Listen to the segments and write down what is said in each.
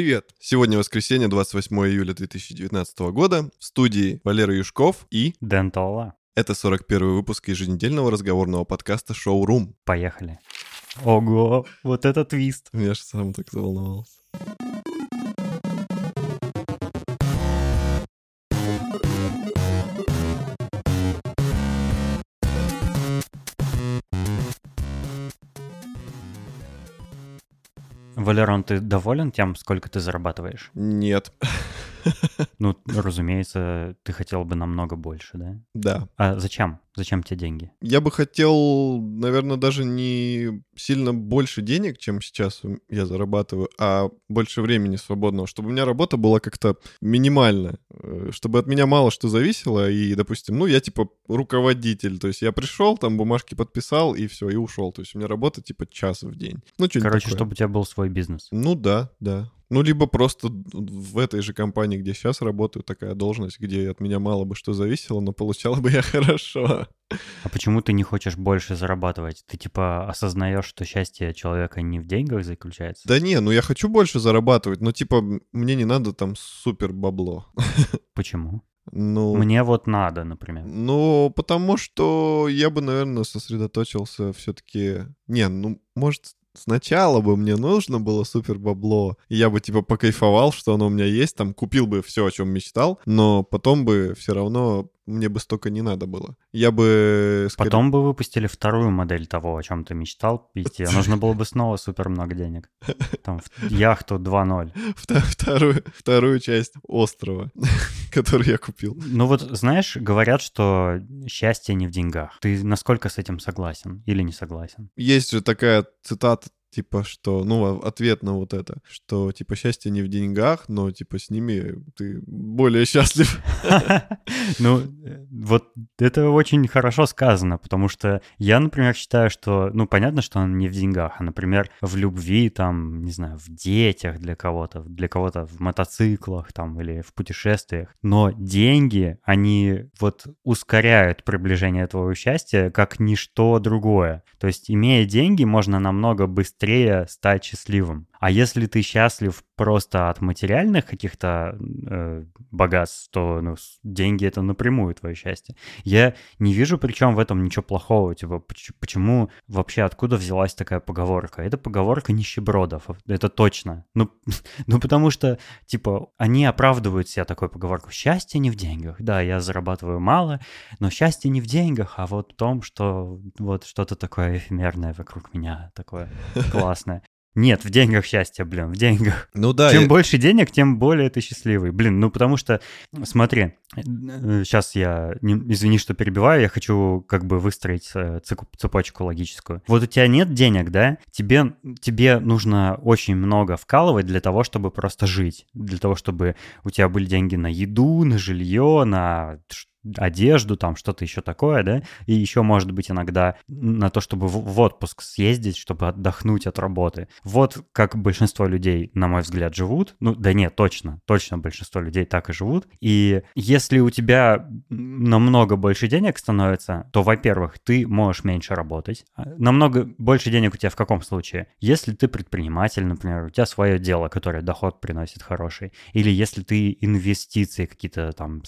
Привет! Сегодня воскресенье, 28 июля 2019 года. В студии Валера Юшков и... Дэн Тола. Это 41 выпуск еженедельного разговорного подкаста «Шоу-рум». Поехали. Ого, вот это твист. Я же сам так заволновался. Валерон, ты доволен тем, сколько ты зарабатываешь? Нет. Ну, разумеется, ты хотел бы намного больше, да? Да. А зачем? Зачем тебе деньги? Я бы хотел, наверное, даже не сильно больше денег, чем сейчас я зарабатываю, а больше времени свободного, чтобы у меня работа была как-то минимальная, э, чтобы от меня мало что зависело, и, допустим, ну, я типа руководитель, то есть я пришел, там бумажки подписал, и все, и ушел. То есть у меня работа типа час в день. Ну, Короче, такое. чтобы у тебя был свой бизнес. Ну да, да. Ну, либо просто в этой же компании, где сейчас работаю, такая должность, где от меня мало бы что зависело, но получала бы я хорошо. А почему ты не хочешь больше зарабатывать? Ты типа осознаешь, что счастье человека не в деньгах заключается? Да не, ну я хочу больше зарабатывать, но типа мне не надо там супер бабло. Почему? Ну, Мне вот надо, например. ну, потому что я бы, наверное, сосредоточился все-таки... Не, ну, может, Сначала бы мне нужно было супер бабло, и я бы типа покайфовал, что оно у меня есть, там купил бы все, о чем мечтал, но потом бы все равно мне бы столько не надо было. Я бы... Скорее... Потом бы выпустили вторую модель того, о чем ты мечтал идти. Нужно было бы снова супер много денег. Там яхту 2.0. Вторую, вторую часть острова, который я купил. Ну вот, знаешь, говорят, что счастье не в деньгах. Ты насколько с этим согласен или не согласен? Есть же такая цитата типа, что, ну, ответ на вот это, что, типа, счастье не в деньгах, но, типа, с ними ты более счастлив. Ну, вот это очень хорошо сказано, потому что я, например, считаю, что, ну, понятно, что он не в деньгах, а, например, в любви, там, не знаю, в детях для кого-то, для кого-то в мотоциклах, там, или в путешествиях. Но деньги, они вот ускоряют приближение твоего счастья как ничто другое. То есть, имея деньги, можно намного быстрее стать счастливым. А если ты счастлив просто от материальных каких-то э, богатств, то ну, деньги это напрямую твое счастье. Я не вижу причем в этом ничего плохого. Типа, почему вообще откуда взялась такая поговорка? Это поговорка нищебродов, это точно. Ну, ну потому что, типа, они оправдывают себя такой поговорку. Счастье не в деньгах. Да, я зарабатываю мало, но счастье не в деньгах, а вот в том, что вот что-то такое эфемерное вокруг меня, такое классное. Нет, в деньгах счастье, блин, в деньгах. Ну да. Чем я... больше денег, тем более ты счастливый. Блин, ну потому что, смотри, сейчас я, не, извини, что перебиваю, я хочу как бы выстроить э, цепочку логическую. Вот у тебя нет денег, да? Тебе, тебе нужно очень много вкалывать для того, чтобы просто жить. Для того, чтобы у тебя были деньги на еду, на жилье, на одежду, там что-то еще такое, да, и еще, может быть, иногда на то, чтобы в, отпуск съездить, чтобы отдохнуть от работы. Вот как большинство людей, на мой взгляд, живут. Ну, да нет, точно, точно большинство людей так и живут. И если у тебя намного больше денег становится, то, во-первых, ты можешь меньше работать. А, намного больше денег у тебя в каком случае? Если ты предприниматель, например, у тебя свое дело, которое доход приносит хороший, или если ты инвестиции какие-то там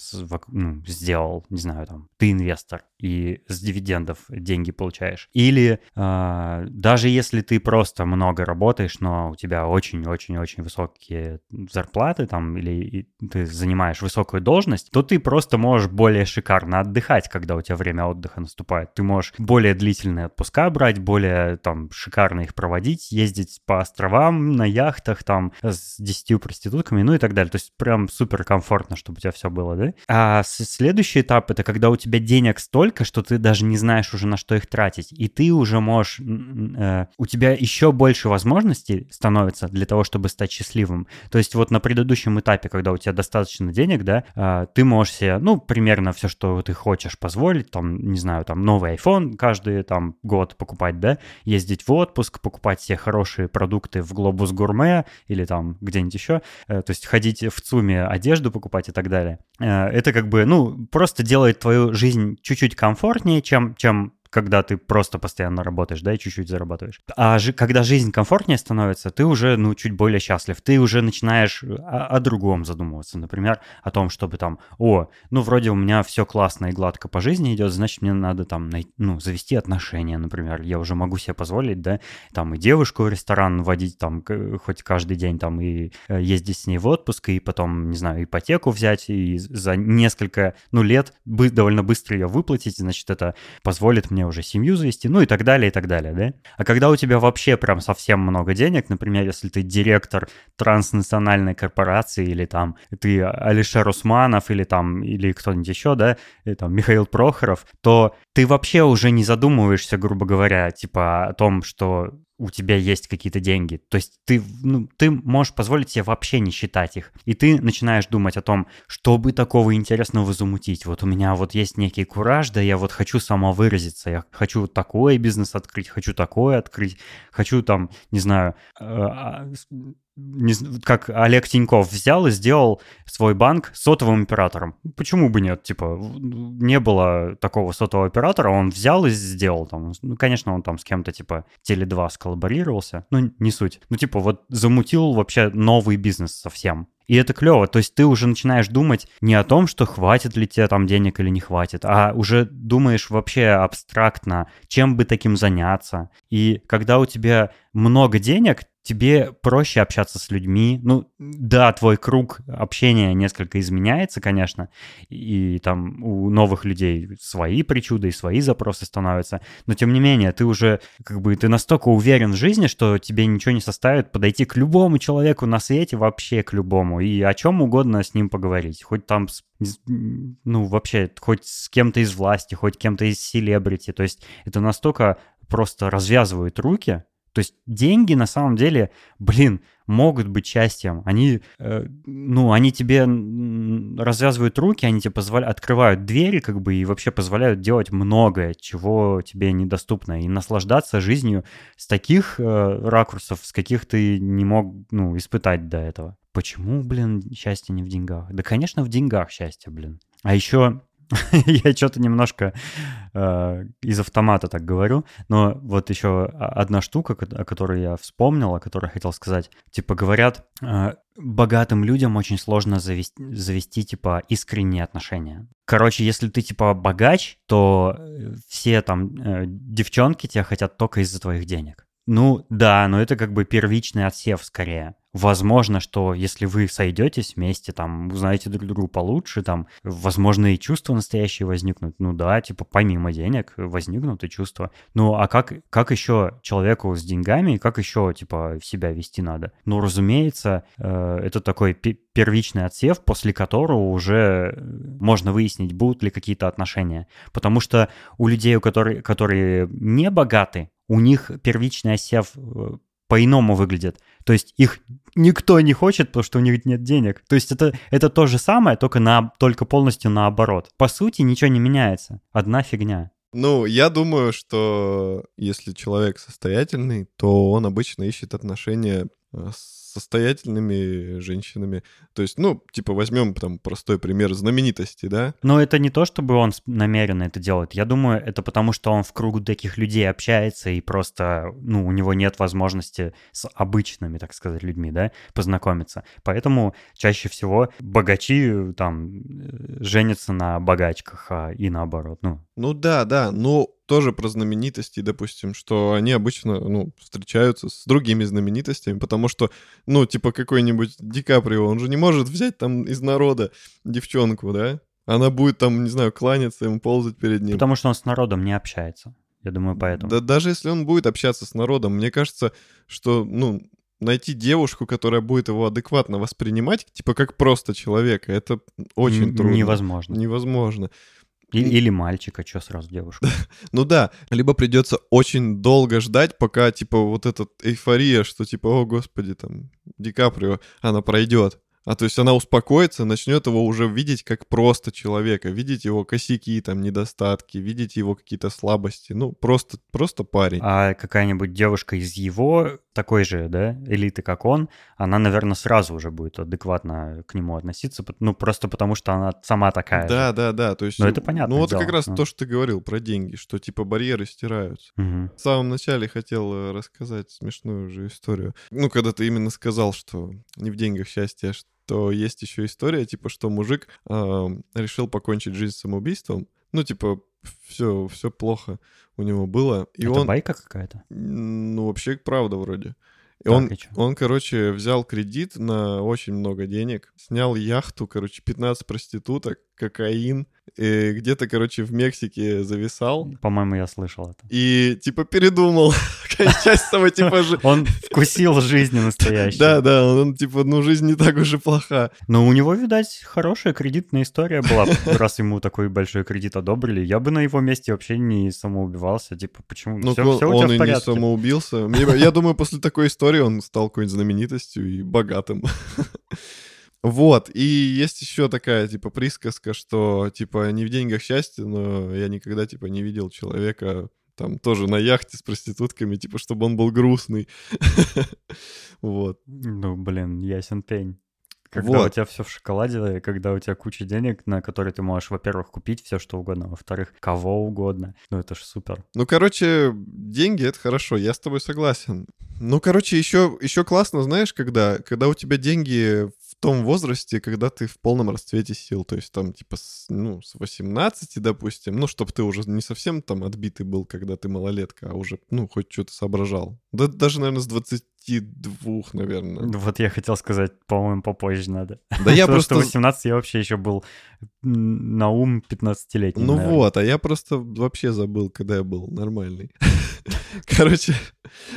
ну, сделал, сделал, не знаю, там, ты инвестор и с дивидендов деньги получаешь. Или э, даже если ты просто много работаешь, но у тебя очень-очень-очень высокие зарплаты там, или ты занимаешь высокую должность, то ты просто можешь более шикарно отдыхать, когда у тебя время отдыха наступает. Ты можешь более длительные отпуска брать, более там шикарно их проводить, ездить по островам на яхтах там с десятью проститутками, ну и так далее. То есть прям супер комфортно, чтобы у тебя все было, да? А следующий следующий этап это когда у тебя денег столько, что ты даже не знаешь уже на что их тратить, и ты уже можешь, э, у тебя еще больше возможностей становится для того, чтобы стать счастливым. То есть вот на предыдущем этапе, когда у тебя достаточно денег, да, э, ты можешь себе, ну, примерно все, что ты хочешь позволить, там, не знаю, там, новый iPhone каждый там год покупать, да, ездить в отпуск, покупать все хорошие продукты в Глобус Гурме или там где-нибудь еще, э, то есть ходить в ЦУМе одежду покупать и так далее. Э, это как бы, ну, просто делает твою жизнь чуть-чуть комфортнее, чем, чем когда ты просто постоянно работаешь, да, и чуть-чуть зарабатываешь. А жи- когда жизнь комфортнее становится, ты уже, ну, чуть более счастлив. Ты уже начинаешь о, о другом задумываться. Например, о том, чтобы там, о, ну, вроде у меня все классно и гладко по жизни идет, значит, мне надо там, ну, завести отношения, например. Я уже могу себе позволить, да, там и девушку в ресторан водить там хоть каждый день там и э, ездить с ней в отпуск, и потом, не знаю, ипотеку взять, и за несколько, ну, лет бы, довольно быстро ее выплатить, значит, это позволит мне уже семью завести, ну и так далее, и так далее, да. А когда у тебя вообще прям совсем много денег, например, если ты директор транснациональной корпорации, или там ты Алишер Усманов, или там, или кто-нибудь еще, да, и, там Михаил Прохоров, то ты вообще уже не задумываешься, грубо говоря, типа о том, что у тебя есть какие-то деньги. То есть ты, ну, ты можешь позволить себе вообще не считать их. И ты начинаешь думать о том, что бы такого интересного замутить. Вот у меня вот есть некий кураж, да я вот хочу самовыразиться, я хочу такой бизнес открыть, хочу такое открыть, хочу там, не знаю, э, а, не, как Олег Тиньков взял и сделал свой банк сотовым оператором. Почему бы нет? Типа, не было такого сотового оператора, он взял и сделал там. Ну, конечно, он там с кем-то типа Теле2 сколлаборировался, ну, не суть. Ну, типа, вот замутил вообще новый бизнес совсем. И это клево. То есть ты уже начинаешь думать не о том, что хватит ли тебе там денег или не хватит, а уже думаешь вообще абстрактно, чем бы таким заняться. И когда у тебя много денег, тебе проще общаться с людьми. Ну, да, твой круг общения несколько изменяется, конечно, и там у новых людей свои причуды и свои запросы становятся, но тем не менее, ты уже как бы, ты настолько уверен в жизни, что тебе ничего не составит подойти к любому человеку на свете, вообще к любому, и о чем угодно с ним поговорить, хоть там ну, вообще, хоть с кем-то из власти, хоть кем-то из селебрити. То есть это настолько просто развязывает руки, то есть деньги на самом деле, блин, могут быть счастьем. Они, э, ну, они тебе развязывают руки, они тебе позволяют, открывают двери, как бы, и вообще позволяют делать многое, чего тебе недоступно, и наслаждаться жизнью с таких э, ракурсов, с каких ты не мог, ну, испытать до этого. Почему, блин, счастье не в деньгах? Да, конечно, в деньгах счастье, блин. А еще я что-то немножко э, из автомата так говорю, но вот еще одна штука, о которой я вспомнил, о которой хотел сказать. Типа говорят, э, богатым людям очень сложно завести, завести, типа, искренние отношения. Короче, если ты, типа, богач, то э, все там э, девчонки тебя хотят только из-за твоих денег. Ну да, но это как бы первичный отсев скорее. Возможно, что если вы сойдетесь вместе, там, узнаете друг друга получше, там, возможно, и чувства настоящие возникнут. Ну да, типа, помимо денег возникнут и чувства. Ну, а как, как еще человеку с деньгами, как еще, типа, себя вести надо? Ну, разумеется, э, это такой первичный отсев, после которого уже можно выяснить, будут ли какие-то отношения. Потому что у людей, у которых, которые не богаты, у них первичный отсев э, по-иному выглядит. То есть их никто не хочет, потому что у них нет денег. То есть это, это то же самое, только, на, только полностью наоборот. По сути, ничего не меняется. Одна фигня. Ну, я думаю, что если человек состоятельный, то он обычно ищет отношения э, с состоятельными женщинами. То есть, ну, типа, возьмем там простой пример знаменитости, да? Но это не то, чтобы он намеренно это делает. Я думаю, это потому, что он в кругу таких людей общается и просто, ну, у него нет возможности с обычными, так сказать, людьми, да, познакомиться. Поэтому чаще всего богачи там э, женятся на богачках, а и наоборот, ну. Ну да, да, но тоже про знаменитости, допустим, что они обычно, ну, встречаются с другими знаменитостями, потому что, ну, типа какой-нибудь Ди Каприо, он же не может взять там из народа девчонку, да? Она будет там, не знаю, кланяться ему, ползать перед ним. Потому что он с народом не общается. Я думаю, поэтому. Да даже если он будет общаться с народом, мне кажется, что, ну, найти девушку, которая будет его адекватно воспринимать, типа как просто человека, это очень трудно. Невозможно. Невозможно. Или мальчика, что сразу девушку. ну да, либо придется очень долго ждать, пока, типа, вот эта эйфория, что, типа, о, господи, там, Ди Каприо, она пройдет. А то есть она успокоится, начнет его уже видеть как просто человека, видеть его косяки, там, недостатки, видеть его какие-то слабости. Ну, просто, просто парень. А какая-нибудь девушка из его такой же, да, элиты, как он, она, наверное, сразу уже будет адекватно к нему относиться, ну, просто потому что она сама такая. Да, же. да, да. То есть, ну, это понятно. Ну, вот как раз ну. то, что ты говорил про деньги, что типа барьеры стираются. Угу. В самом начале хотел э, рассказать смешную же историю. Ну, когда ты именно сказал, что не в деньгах счастье, а то есть еще история, типа, что мужик э, решил покончить жизнь самоубийством. Ну, типа, все, все плохо у него было. И Это он... байка какая-то? Ну, вообще, правда вроде. И так, он, и он, короче, взял кредит на очень много денег, снял яхту, короче, 15 проституток, кокаин, и где-то, короче, в Мексике зависал. По-моему, я слышал это. И, типа, передумал кончать с типа... Он вкусил жизни настоящей. Да, да, он, типа, ну, жизнь не так уж и плоха. Но у него, видать, хорошая кредитная история была, раз ему такой большой кредит одобрили. Я бы на его месте вообще не самоубивался, типа, почему? Ну, все, все он и не самоубился. Я думаю, после такой истории он стал какой-нибудь знаменитостью и богатым. Вот, и есть еще такая, типа, присказка, что, типа, не в деньгах счастье, но я никогда, типа, не видел человека, там, тоже на яхте с проститутками, типа, чтобы он был грустный. Вот. Ну, блин, ясен пень. Когда вот. у тебя все в шоколаде, когда у тебя куча денег, на которые ты можешь, во-первых, купить все что угодно, во-вторых, кого угодно. Ну это ж супер. Ну, короче, деньги — это хорошо, я с тобой согласен. Ну, короче, еще, еще классно, знаешь, когда, когда у тебя деньги том возрасте, когда ты в полном расцвете сил, то есть там типа с, ну, с 18, допустим, ну, чтобы ты уже не совсем там отбитый был, когда ты малолетка, а уже, ну, хоть что-то соображал. Да даже, наверное, с 22, наверное. Вот я хотел сказать, по-моему, попозже надо. Да я просто... 18 я вообще еще был на ум 15-летний. Ну наверное. вот, а я просто вообще забыл, когда я был нормальный. Короче,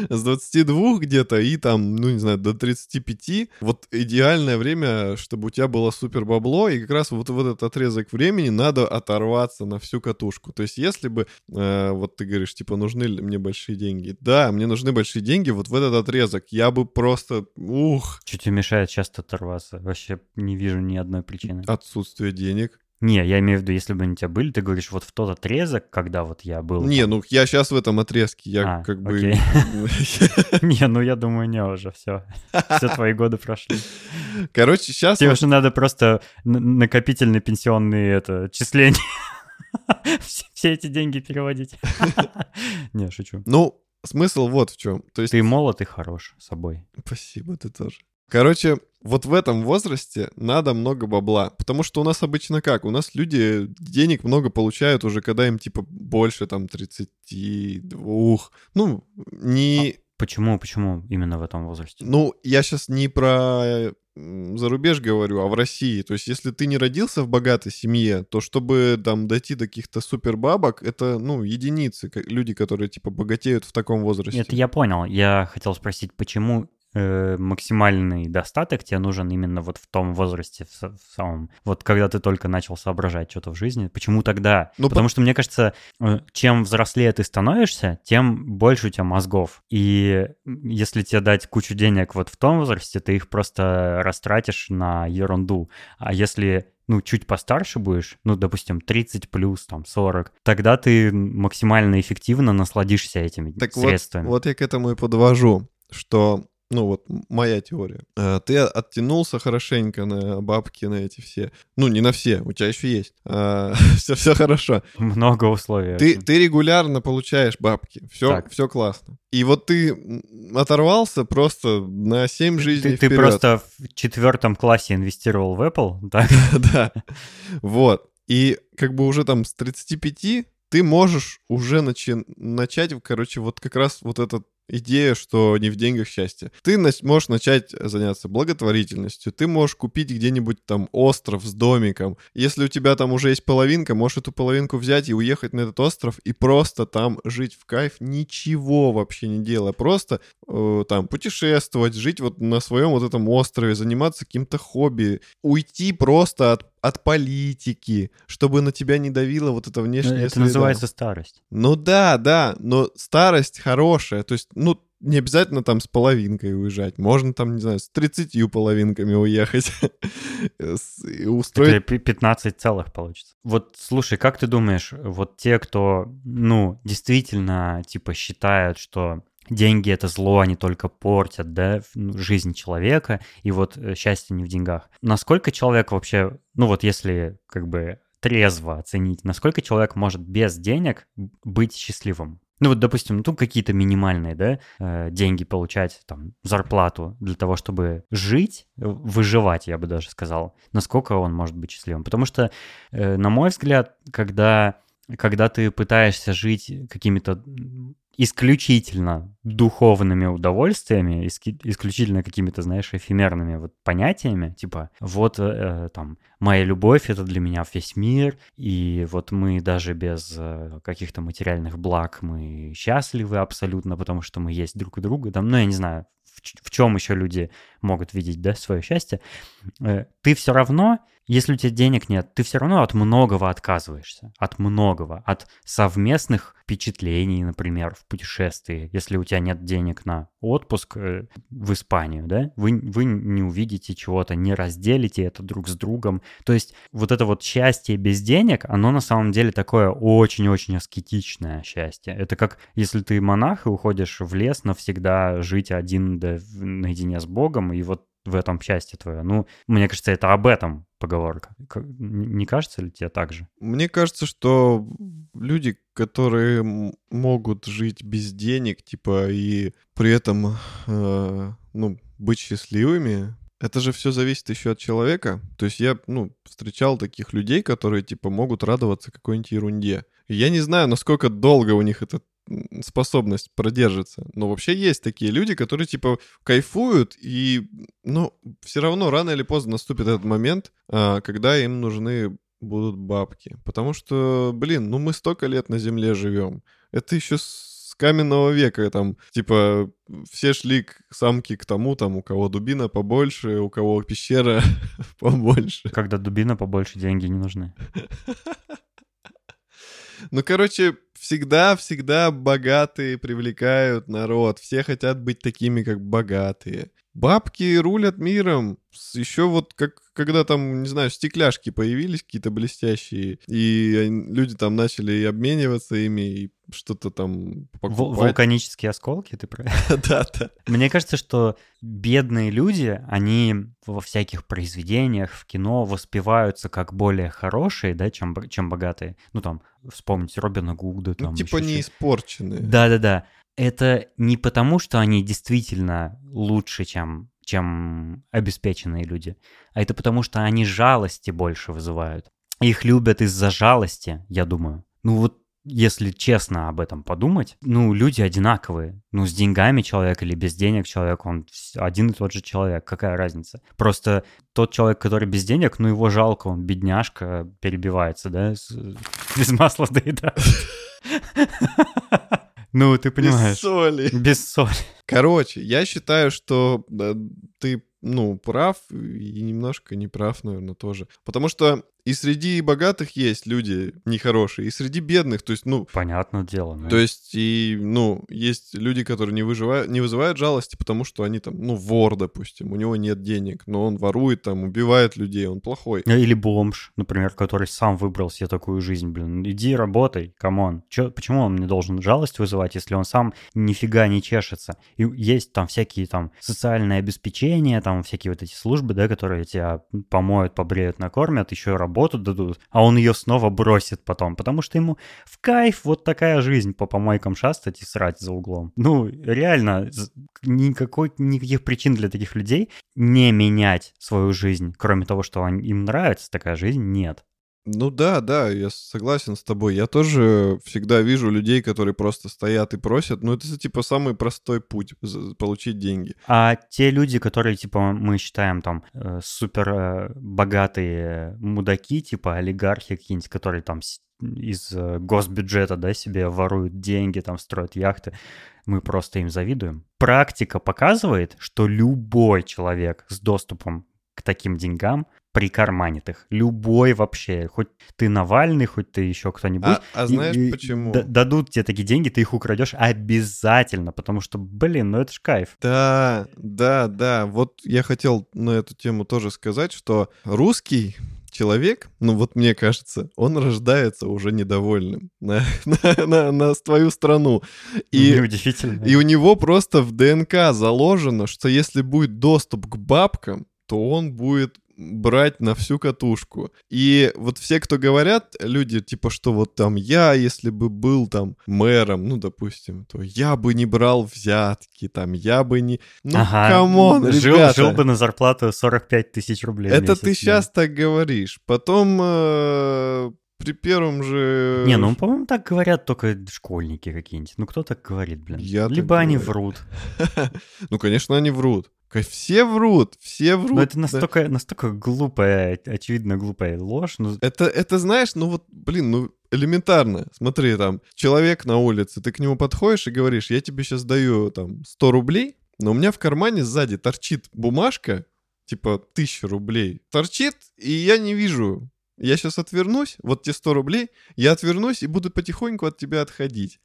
с 22 где-то и там, ну не знаю, до 35. Вот идеальное время, чтобы у тебя было супер бабло, и как раз вот в этот отрезок времени надо оторваться на всю катушку. То есть если бы, э, вот ты говоришь, типа, нужны мне большие деньги? Да, мне нужны большие деньги вот в этот отрезок. Я бы просто, ух. Что тебе мешает часто оторваться? Вообще не вижу ни одной причины. Отсутствие денег. Не, я имею в виду, если бы они у тебя были, ты говоришь, вот в тот отрезок, когда вот я был... Не, там... ну я сейчас в этом отрезке, я а, как бы... Не, ну я думаю, не уже, все. Все твои годы прошли. Короче, сейчас... Тебе уже надо просто накопительные пенсионные это, числения. Все эти деньги переводить. Не, шучу. Ну, смысл вот в чем. То есть... Ты молод и хорош собой. Спасибо, ты тоже. Короче, вот в этом возрасте надо много бабла. Потому что у нас обычно как? У нас люди денег много получают уже, когда им типа больше там 32. Ну, не... Почему, почему именно в этом возрасте? Ну, я сейчас не про за рубеж говорю, а в России. То есть, если ты не родился в богатой семье, то чтобы там дойти до каких-то супер бабок, это, ну, единицы, люди, которые, типа, богатеют в таком возрасте. Это я понял. Я хотел спросить, почему э, максимальный достаток тебе нужен именно вот в том возрасте, в, в самом, вот когда ты только начал соображать что-то в жизни. Почему тогда? Ну, Потому по... что мне кажется, э, чем взрослее ты становишься, тем больше у тебя мозгов. И если тебе дать кучу денег вот в том возрасте, ты их просто растратишь на ерунду. А если ну, чуть постарше будешь, ну, допустим, 30 плюс, там, 40, тогда ты максимально эффективно насладишься этими так средствами. Вот, вот я к этому и подвожу, что ну вот моя теория. Э, ты оттянулся хорошенько на бабки, на эти все. Ну, не на все, у тебя еще есть. все, все хорошо. Много условий. Ты, ты регулярно получаешь бабки. Все, все классно. И вот ты оторвался просто на 7 жизней ты, вперед. Ты просто в четвертом классе инвестировал в Apple, так? Да. Вот. И как бы уже там с 35 ты можешь уже начи- начать, короче, вот как раз вот этот идея, что не в деньгах счастье. Ты можешь начать заняться благотворительностью, ты можешь купить где-нибудь там остров с домиком. Если у тебя там уже есть половинка, можешь эту половинку взять и уехать на этот остров и просто там жить в кайф, ничего вообще не делая, просто э, там путешествовать, жить вот на своем вот этом острове, заниматься каким-то хобби, уйти просто от от политики, чтобы на тебя не давило вот это внешнее Это среда. называется старость. Ну да, да, но старость хорошая. То есть, ну, не обязательно там с половинкой уезжать. Можно там, не знаю, с 30 половинками уехать. устроить... Это 15 целых получится. Вот слушай, как ты думаешь, вот те, кто, ну, действительно, типа, считают, что деньги это зло, они только портят, да, ну, жизнь человека, и вот э, счастье не в деньгах. Насколько человек вообще, ну вот если как бы трезво оценить, насколько человек может без денег быть счастливым? Ну вот, допустим, ну какие-то минимальные, да, э, деньги получать, там, зарплату для того, чтобы жить, выживать, я бы даже сказал. Насколько он может быть счастливым? Потому что, э, на мой взгляд, когда, когда ты пытаешься жить какими-то исключительно духовными удовольствиями, исключительно какими-то, знаешь, эфемерными вот понятиями, типа вот э, там моя любовь это для меня весь мир, и вот мы даже без э, каких-то материальных благ мы счастливы абсолютно, потому что мы есть друг у друга, там, ну я не знаю, в, в чем еще люди могут видеть, да, свое счастье, э, ты все равно если у тебя денег нет, ты все равно от многого отказываешься. От многого. От совместных впечатлений, например, в путешествии. Если у тебя нет денег на отпуск э, в Испанию, да, вы, вы не увидите чего-то, не разделите это друг с другом. То есть вот это вот счастье без денег, оно на самом деле такое очень-очень аскетичное счастье. Это как если ты монах и уходишь в лес навсегда жить один да, наедине с Богом, и вот в этом счастье твое. Ну, мне кажется, это об этом поговорка. Не кажется ли тебе так же? Мне кажется, что люди, которые могут жить без денег, типа, и при этом, э, ну, быть счастливыми, это же все зависит еще от человека. То есть я, ну, встречал таких людей, которые, типа, могут радоваться какой-нибудь ерунде. Я не знаю, насколько долго у них этот способность продержится. Но вообще есть такие люди, которые типа кайфуют, и, ну, все равно рано или поздно наступит этот момент, а, когда им нужны будут бабки. Потому что, блин, ну мы столько лет на Земле живем. Это еще с каменного века, там, типа, все шли к самке к тому, там, у кого дубина побольше, у кого пещера побольше. Когда дубина побольше, деньги не нужны. Ну, короче, всегда-всегда богатые привлекают народ. Все хотят быть такими, как богатые. Бабки рулят миром. Еще вот как когда там, не знаю, стекляшки появились какие-то блестящие, и люди там начали обмениваться ими, и что-то там покупать. Вулканические осколки, ты про Да, да. Мне кажется, что бедные люди, они во всяких произведениях, в кино воспеваются как более хорошие, да, чем, чем богатые. Ну, там, вспомните Робина Гуда. Ну, там, ну, типа не испорченные. Да-да-да. Это не потому, что они действительно лучше, чем чем обеспеченные люди, а это потому, что они жалости больше вызывают. Их любят из-за жалости, я думаю. Ну вот если честно об этом подумать, ну, люди одинаковые. Ну, с деньгами человек или без денег человек, он один и тот же человек. Какая разница? Просто тот человек, который без денег, ну, его жалко, он бедняжка, перебивается, да, без масла доедает. Ну, ты понимаешь. Без соли. Без соли. Короче, я считаю, что ты, ну, прав и немножко не прав, наверное, тоже. Потому что и среди богатых есть люди нехорошие, и среди бедных, то есть, ну... Понятное дело. Да. То есть, и, ну, есть люди, которые не, выживают, не вызывают жалости, потому что они там, ну, вор, допустим, у него нет денег, но он ворует там, убивает людей, он плохой. Ну, или бомж, например, который сам выбрал себе такую жизнь, блин, иди работай, come on. Чё, почему он мне должен жалость вызывать, если он сам нифига не чешется? И есть там всякие там социальные обеспечения, там всякие вот эти службы, да, которые тебя помоют, побреют, накормят, еще работу дадут, а он ее снова бросит потом, потому что ему в кайф вот такая жизнь по помойкам шастать и срать за углом. Ну, реально, никакой, никаких причин для таких людей не менять свою жизнь, кроме того, что им нравится такая жизнь, нет. Ну да, да, я согласен с тобой. Я тоже всегда вижу людей, которые просто стоят и просят. Ну это типа самый простой путь получить деньги. А те люди, которые типа мы считаем там э, супер э, богатые мудаки, типа олигархи какие-нибудь, которые там из э, госбюджета, да, себе воруют деньги, там строят яхты, мы просто им завидуем. Практика показывает, что любой человек с доступом таким деньгам прикарманит Любой вообще, хоть ты Навальный, хоть ты еще кто-нибудь. А, а знаешь и, почему? Д- дадут тебе такие деньги, ты их украдешь обязательно, потому что, блин, ну это ж кайф. Да, да, да. Вот я хотел на эту тему тоже сказать, что русский человек, ну вот мне кажется, он рождается уже недовольным на, на, на, на твою страну. И, Неудивительно. И у него просто в ДНК заложено, что если будет доступ к бабкам, то он будет брать на всю катушку. И вот все, кто говорят, люди, типа, что вот там я, если бы был там мэром, ну, допустим, то я бы не брал взятки, там, я бы не... Ну, ага. come on, жил, ребята. Жил бы на зарплату 45 тысяч рублей Это месяц, ты сейчас так говоришь. Потом э, при первом же... Не, ну, по-моему, так говорят только школьники какие-нибудь. Ну, кто так говорит, блин? Я Либо они говорю. врут. Ну, конечно, они врут. Все врут, все врут. Но это настолько, да. настолько глупая, очевидно глупая ложь. Ну... Это, это, знаешь, ну вот, блин, ну элементарно. Смотри, там, человек на улице, ты к нему подходишь и говоришь, я тебе сейчас даю там 100 рублей, но у меня в кармане сзади торчит бумажка, типа 1000 рублей. Торчит, и я не вижу. Я сейчас отвернусь, вот те 100 рублей, я отвернусь и буду потихоньку от тебя отходить.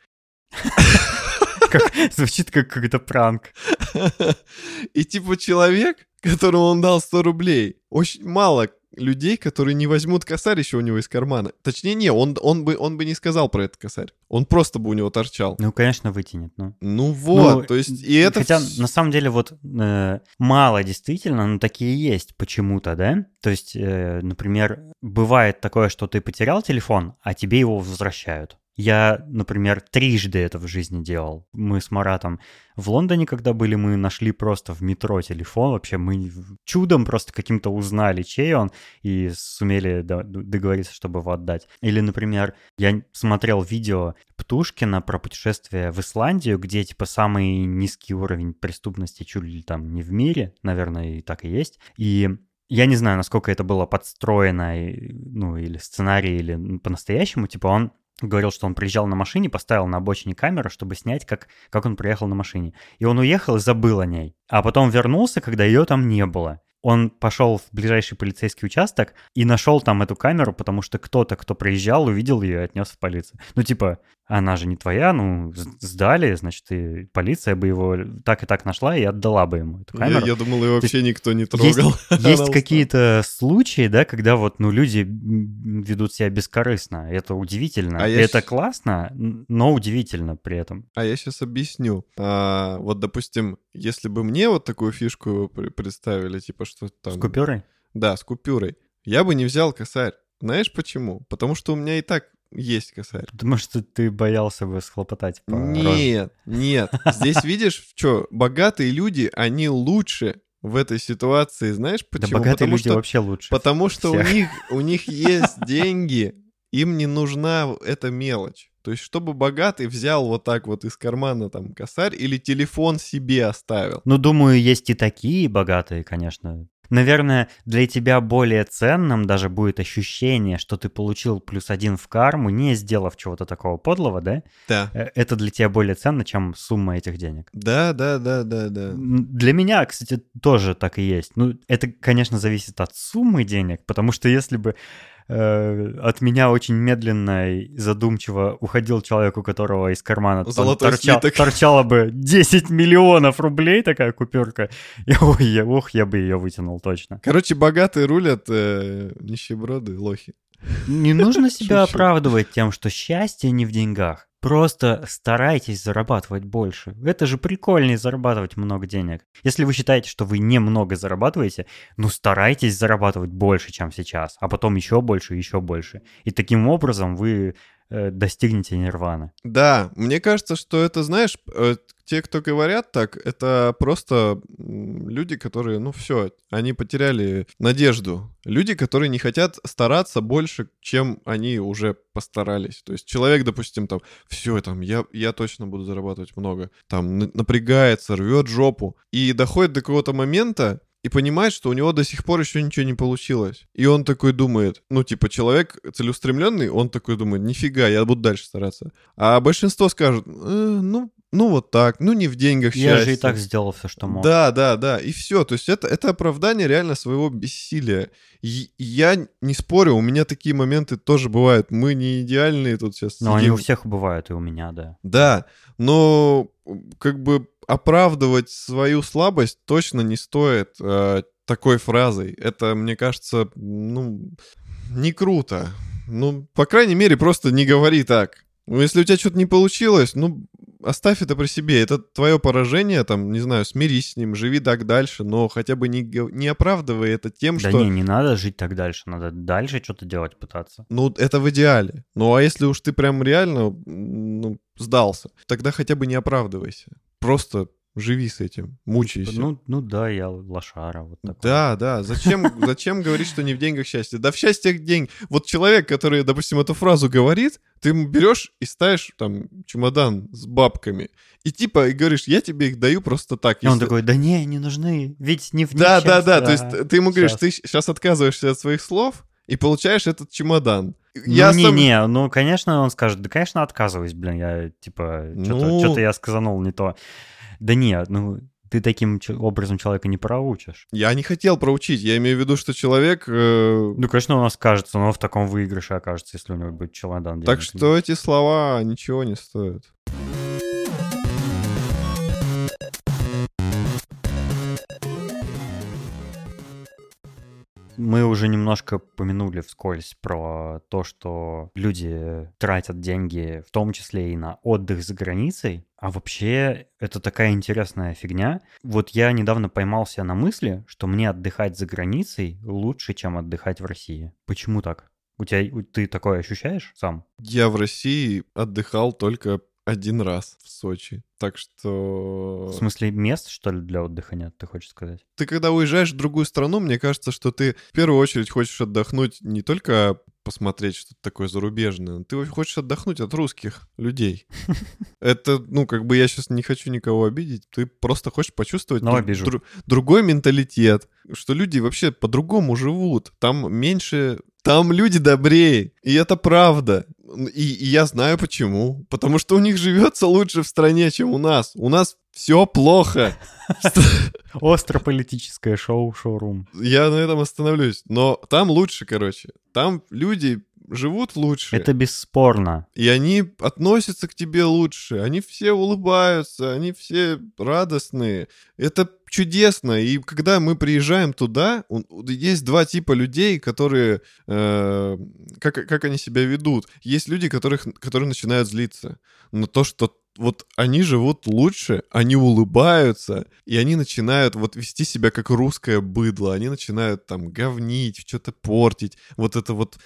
Как, звучит как какой-то пранк. И типа человек, которому он дал 100 рублей, очень мало людей, которые не возьмут косарь еще у него из кармана. Точнее, не, он, он, бы, он бы не сказал про этот косарь. Он просто бы у него торчал. Ну, конечно, вытянет. Ну, ну вот, ну, то есть и это... Хотя, на самом деле, вот э, мало действительно, но такие есть почему-то, да? То есть, э, например, бывает такое, что ты потерял телефон, а тебе его возвращают. Я, например, трижды это в жизни делал. Мы с Маратом в Лондоне, когда были, мы нашли просто в метро телефон. Вообще мы чудом просто каким-то узнали, чей он, и сумели договориться, чтобы его отдать. Или, например, я смотрел видео Птушкина про путешествие в Исландию, где, типа, самый низкий уровень преступности чуть ли там не в мире, наверное, и так и есть. И я не знаю, насколько это было подстроено, ну, или сценарий, или по-настоящему, типа, он говорил, что он приезжал на машине, поставил на обочине камеру, чтобы снять, как, как он приехал на машине. И он уехал и забыл о ней. А потом вернулся, когда ее там не было он пошел в ближайший полицейский участок и нашел там эту камеру, потому что кто-то, кто приезжал, увидел ее и отнес в полицию. Ну, типа, она же не твоя, ну, сдали, значит, и полиция бы его так и так нашла и отдала бы ему эту камеру. Я, я думал, ее вообще никто не трогал. Есть, есть какие-то случаи, да, когда вот, ну, люди ведут себя бескорыстно. Это удивительно. А это щ... классно, но удивительно при этом. А я сейчас объясню. А, вот, допустим, если бы мне вот такую фишку представили, типа, что там... С купюрой? Да, с купюрой. Я бы не взял косарь. Знаешь почему? Потому что у меня и так есть косарь. Потому что ты боялся бы схлопотать по Нет, роже. нет. Здесь видишь, что богатые люди, они лучше в этой ситуации, знаешь почему? Да богатые потому люди что, вообще лучше. Потому что у них, у них есть деньги, им не нужна эта мелочь. То есть, чтобы богатый взял вот так вот из кармана там косарь или телефон себе оставил. Ну, думаю, есть и такие богатые, конечно. Наверное, для тебя более ценным даже будет ощущение, что ты получил плюс один в карму, не сделав чего-то такого подлого, да? Да. Э, это для тебя более ценно, чем сумма этих денег. Да, да, да, да, да. Для меня, кстати, тоже так и есть. Ну, это, конечно, зависит от суммы денег, потому что если бы Э, от меня очень медленно и задумчиво уходил человек, у которого из кармана торча, торчало бы 10 миллионов рублей такая купюрка. И, ой, я, ух, я бы ее вытянул точно. Короче, богатые рулят, э, нищеброды, лохи. Не нужно себя оправдывать тем, что счастье не в деньгах. Просто старайтесь зарабатывать больше. Это же прикольнее зарабатывать много денег. Если вы считаете, что вы немного зарабатываете, ну старайтесь зарабатывать больше, чем сейчас, а потом еще больше, еще больше. И таким образом вы достигнете нирваны. Да, мне кажется, что это, знаешь, э, те, кто говорят так, это просто люди, которые, ну все, они потеряли надежду. Люди, которые не хотят стараться больше, чем они уже постарались. То есть человек, допустим, там, все, там, я, я точно буду зарабатывать много, там, напрягается, рвет жопу, и доходит до какого-то момента, и понимает, что у него до сих пор еще ничего не получилось. И он такой думает, ну, типа, человек целеустремленный, он такой думает, нифига, я буду дальше стараться. А большинство скажут, э, ну, ну вот так, ну не в деньгах Я счастье. же и так сделал все, что мог. Да, да, да, и все. То есть это, это оправдание реально своего бессилия. И я не спорю, у меня такие моменты тоже бывают. Мы не идеальные тут сейчас. Но они сидим. у всех бывают, и у меня, да. Да, но как бы оправдывать свою слабость точно не стоит э, такой фразой. Это, мне кажется, ну, не круто. Ну, по крайней мере, просто не говори так. Ну, если у тебя что-то не получилось, ну, оставь это при себе. Это твое поражение, там, не знаю, смирись с ним, живи так дальше, но хотя бы не, не оправдывай это тем, Да что... не, не надо жить так дальше, надо дальше что-то делать пытаться. Ну, это в идеале. Ну, а если уж ты прям реально ну, сдался, тогда хотя бы не оправдывайся. Просто живи с этим, мучайся. Ну, ну да, я лошара, вот такой. Да, да. Зачем, зачем говорить, что не в деньгах счастье? Да в счастье день. Вот человек, который, допустим, эту фразу говорит, ты ему берешь и ставишь там чемодан с бабками. И типа, и говоришь, я тебе их даю просто так. И он если- такой, да не, не нужны, ведь не в Да, да, да. То есть ты ему говоришь, щас». ты сейчас отказываешься от своих слов и получаешь этот чемодан. Ну, Я сам- не-не, ну, конечно, он скажет, да, конечно, отказываюсь, блин, я, типа, что-то Ну. я сказанул не то. Да нет, ну, ты таким образом человека не проучишь. Я не хотел проучить. Я имею в виду, что человек... э, Ну, конечно, у нас кажется, но в таком выигрыше окажется, если у него будет чемодан. Так что эти слова ничего не стоят. Мы уже немножко помянули вскользь про то, что люди тратят деньги, в том числе и на отдых за границей. А вообще, это такая интересная фигня. Вот я недавно поймался на мысли, что мне отдыхать за границей лучше, чем отдыхать в России. Почему так? У тебя ты такое ощущаешь сам? Я в России отдыхал только один раз в Сочи. Так что... В смысле, мест, что ли, для отдыха нет, ты хочешь сказать? Ты когда уезжаешь в другую страну, мне кажется, что ты в первую очередь хочешь отдохнуть не только посмотреть что-то такое зарубежное, ты хочешь отдохнуть от русских людей. Это, ну, как бы я сейчас не хочу никого обидеть, ты просто хочешь почувствовать другой менталитет, что люди вообще по-другому живут, там меньше... Там люди добрее, и это правда. И, и я знаю почему. Потому что у них живется лучше в стране, чем у нас. У нас все плохо. Остро-политическое шоу, шоурум. Я на этом остановлюсь. Но там лучше, короче. Там люди живут лучше. Это бесспорно. И они относятся к тебе лучше. Они все улыбаются, они все радостные. Это чудесно. И когда мы приезжаем туда, есть два типа людей, которые... э, как, как они себя ведут. Есть люди, которых, которые начинают злиться. Но то, что вот они живут лучше, они улыбаются, и они начинают вот вести себя как русское быдло. Они начинают там говнить, что-то портить. Вот это вот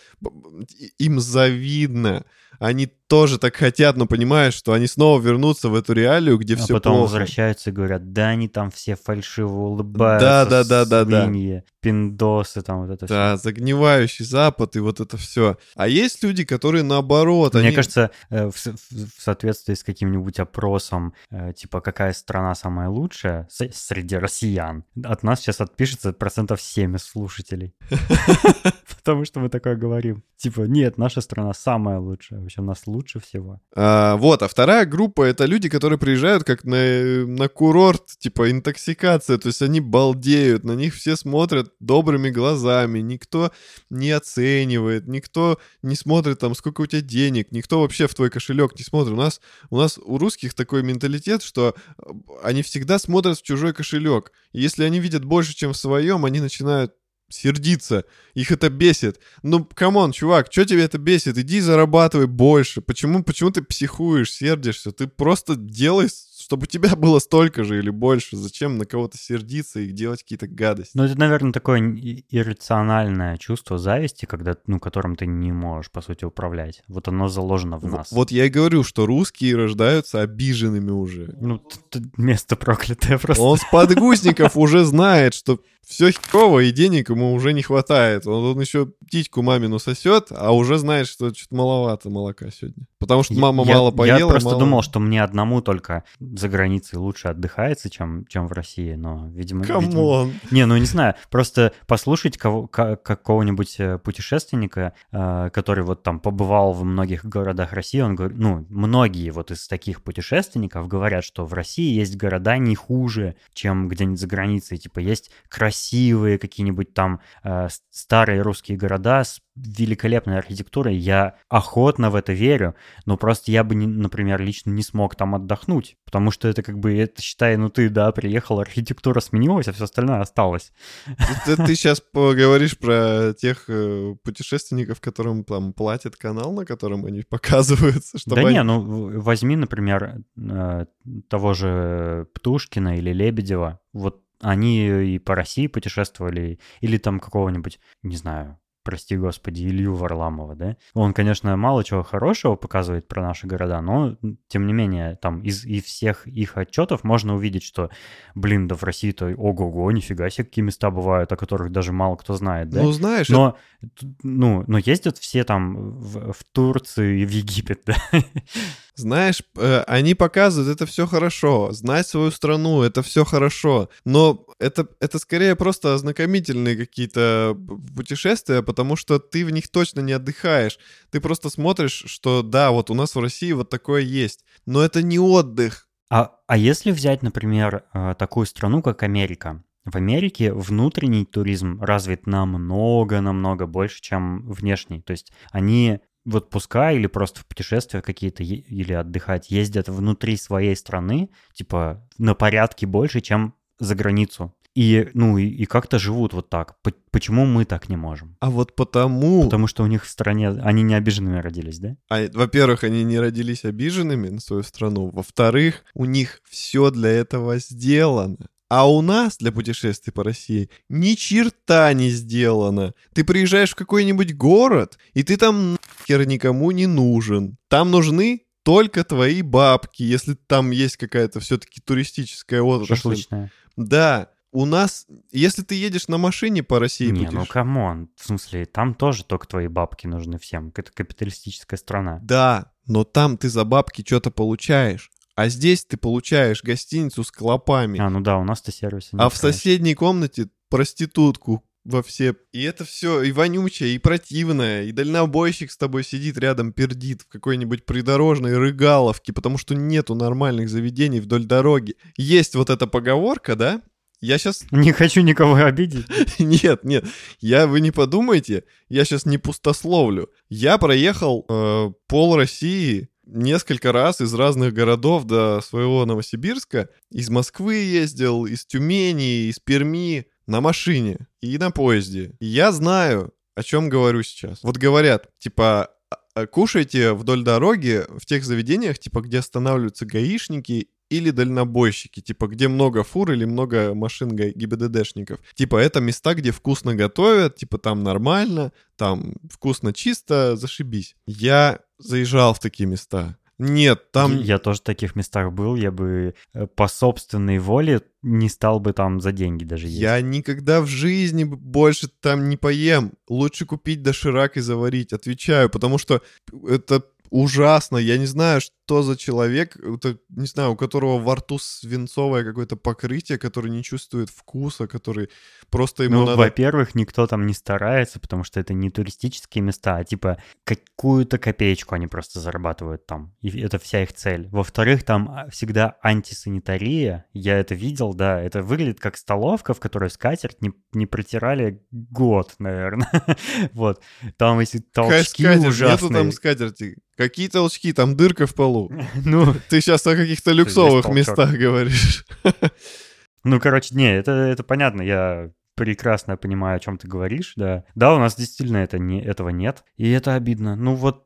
им завидно. Они тоже так хотят, но понимают, что они снова вернутся в эту реалию, где А все потом плохо. возвращаются и говорят, да, они там все фальшиво улыбаются, Да, да, да, да, да. пиндосы, там вот это Да, загнивающий Запад и вот это все. А есть люди, которые наоборот. все. Мне они- кажется, э, в, в- в соответствии с каким-нибудь опросом, э, типа, какая страна самая лучшая среди россиян, от нас сейчас отпишется процентов 7 из слушателей. Потому что мы такое говорим. Типа, нет, наша страна самая лучшая. Вообще, у нас лучше всего. А, вот, а вторая группа это люди, которые приезжают как на, на курорт, типа интоксикация, то есть они балдеют, на них все смотрят добрыми глазами, никто не оценивает, никто не смотрит там, сколько у тебя денег, никто вообще в твой кошелек не смотрит. У нас, у нас у русских такой менталитет, что э, они всегда смотрят в чужой кошелек. Если они видят больше, чем в своем, они начинают сердиться. Их это бесит. Ну, come on, чувак, что тебе это бесит? Иди зарабатывай больше. Почему, почему ты психуешь, сердишься? Ты просто делай, чтобы у тебя было столько же или больше. Зачем на кого-то сердиться и делать какие-то гадости? Ну, это, наверное, такое иррациональное чувство зависти, когда, ну, которым ты не можешь, по сути, управлять. Вот оно заложено в нас. Вот я и говорю, что русские рождаются обиженными уже. Ну, место проклятое просто. Он с подгузников уже знает, что все херово, и денег ему уже не хватает. Он, он еще птичку мамину сосет, а уже знает, что что-то маловато молока сегодня. Потому что мама я, мало поела. Я просто мало... думал, что мне одному только за границей лучше отдыхается, чем, чем в России, но, видимо... Come on! Видимо... Не, ну не знаю, просто послушать кого, какого-нибудь э, путешественника, э, который вот там побывал в многих городах России, он говорит, ну, многие вот из таких путешественников говорят, что в России есть города не хуже, чем где-нибудь за границей, типа есть красивые какие-нибудь там э, старые русские города с великолепной архитектурой, я охотно в это верю, но просто я бы, не, например, лично не смог там отдохнуть, потому что это как бы, это считай, ну ты, да, приехал, архитектура сменилась, а все остальное осталось. Ты, ты сейчас поговоришь про тех э, путешественников, которым там платят канал, на котором они показываются, чтобы Да они... не, ну возьми, например, э, того же Птушкина или Лебедева, вот они и по России путешествовали, или там какого-нибудь, не знаю, прости господи, Илью Варламова, да? Он, конечно, мало чего хорошего показывает про наши города, но, тем не менее, там из, из всех их отчетов можно увидеть, что, блин, да в России-то ого-го, нифига себе, какие места бывают, о которых даже мало кто знает, да? Ну, знаешь... Но, это... ну, но ездят все там в, в Турцию и в Египет, да? Знаешь, э, они показывают, это все хорошо, знать свою страну, это все хорошо, но это, это скорее просто ознакомительные какие-то путешествия, потому что ты в них точно не отдыхаешь. Ты просто смотришь, что да, вот у нас в России вот такое есть, но это не отдых. А, а если взять, например, э, такую страну, как Америка, в Америке внутренний туризм развит намного-намного больше, чем внешний. То есть они в отпуска или просто в путешествия какие-то или отдыхать ездят внутри своей страны, типа на порядке больше, чем за границу. И, ну, и, и как-то живут вот так. Почему мы так не можем? А вот потому... Потому что у них в стране... Они не обиженными родились, да? А, во-первых, они не родились обиженными на свою страну. Во-вторых, у них все для этого сделано. А у нас для путешествий по России ни черта не сделано. Ты приезжаешь в какой-нибудь город, и ты там нахер никому не нужен. Там нужны только твои бабки, если там есть какая-то все-таки туристическая отрасль. Шашлычная. Да, у нас, если ты едешь на машине по России... Не, будешь... ну come on, в смысле, там тоже только твои бабки нужны всем, это капиталистическая страна. Да, но там ты за бабки что-то получаешь. А здесь ты получаешь гостиницу с клопами. А, ну да, у нас-то сервиса нет, А в соседней комнате проститутку во все. И это все и вонючее, и противное, и дальнобойщик с тобой сидит рядом, пердит в какой-нибудь придорожной рыгаловке, потому что нету нормальных заведений вдоль дороги. Есть вот эта поговорка, да? Я сейчас... Не хочу никого обидеть. нет, нет. Я, вы не подумайте, я сейчас не пустословлю. Я проехал э, пол России несколько раз из разных городов до своего Новосибирска. Из Москвы ездил, из Тюмени, из Перми на машине и на поезде. И я знаю, о чем говорю сейчас. Вот говорят, типа, «А, кушайте вдоль дороги в тех заведениях, типа, где останавливаются гаишники или дальнобойщики, типа, где много фур или много машин ГИБДДшников. Типа, это места, где вкусно готовят, типа, там нормально, там вкусно чисто, зашибись. Я заезжал в такие места. Нет, там... Я тоже в таких местах был, я бы э, по собственной воле не стал бы там за деньги даже есть. Я никогда в жизни больше там не поем. Лучше купить доширак и заварить, отвечаю, потому что это ужасно. Я не знаю, что за человек, это, не знаю, у которого во рту свинцовое какое-то покрытие, который не чувствует вкуса, который просто ему ну, надо... во-первых, никто там не старается, потому что это не туристические места, а типа какую-то копеечку они просто зарабатывают там. И это вся их цель. Во-вторых, там а, всегда антисанитария. Я это видел, да. Это выглядит как столовка, в которой скатерть не, не протирали год, наверное. вот. Там эти толчки ужасные. Нету там скатерти. Какие толчки? Там дырка в полу. Ну, ты сейчас о каких-то люксовых местах говоришь. Ну, короче, не, это, это понятно. Я прекрасно понимаю, о чем ты говоришь, да. Да, у нас действительно это не, этого нет, и это обидно. Ну вот,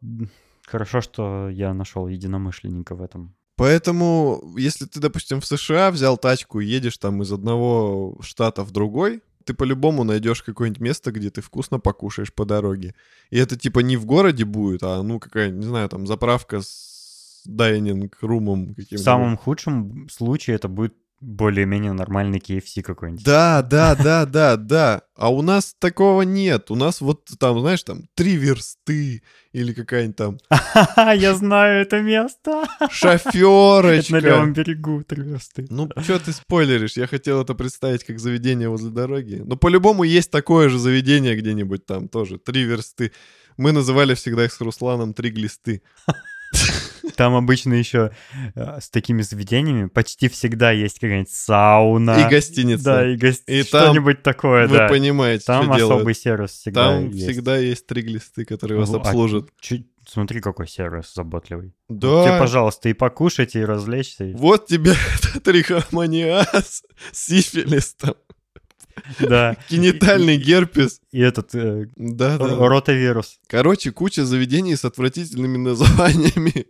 хорошо, что я нашел единомышленника в этом. Поэтому, если ты, допустим, в США взял тачку и едешь там из одного штата в другой, ты по-любому найдешь какое-нибудь место, где ты вкусно покушаешь по дороге. И это типа не в городе будет, а ну какая, не знаю, там заправка с дайнинг румом каким-то. В самом худшем случае это будет более-менее нормальный KFC какой-нибудь. Да, да, да, да, да. А у нас такого нет. У нас вот там, знаешь, там три версты или какая-нибудь там Я знаю это место. Это шоферочка. на левом берегу три версты. Ну, что ты спойлеришь? Я хотел это представить как заведение возле дороги. Но по-любому есть такое же заведение где-нибудь там тоже. Три версты. Мы называли всегда их с Русланом три глисты. Там обычно еще э, с такими заведениями почти всегда есть какая-нибудь сауна. И гостиница. Да, и там что-нибудь такое, Вы да. понимаете, Там что особый делают. сервис всегда Там есть. всегда есть три глисты, которые вас А обслужат. Смотри, какой сервис заботливый. Да. Тебе, пожалуйста, и покушайте, и развлечься. и- Вот тебе трихомониаз, сифилис, там, Да. генитальный герпес. И этот э, ротавирус. Короче, куча заведений с отвратительными названиями.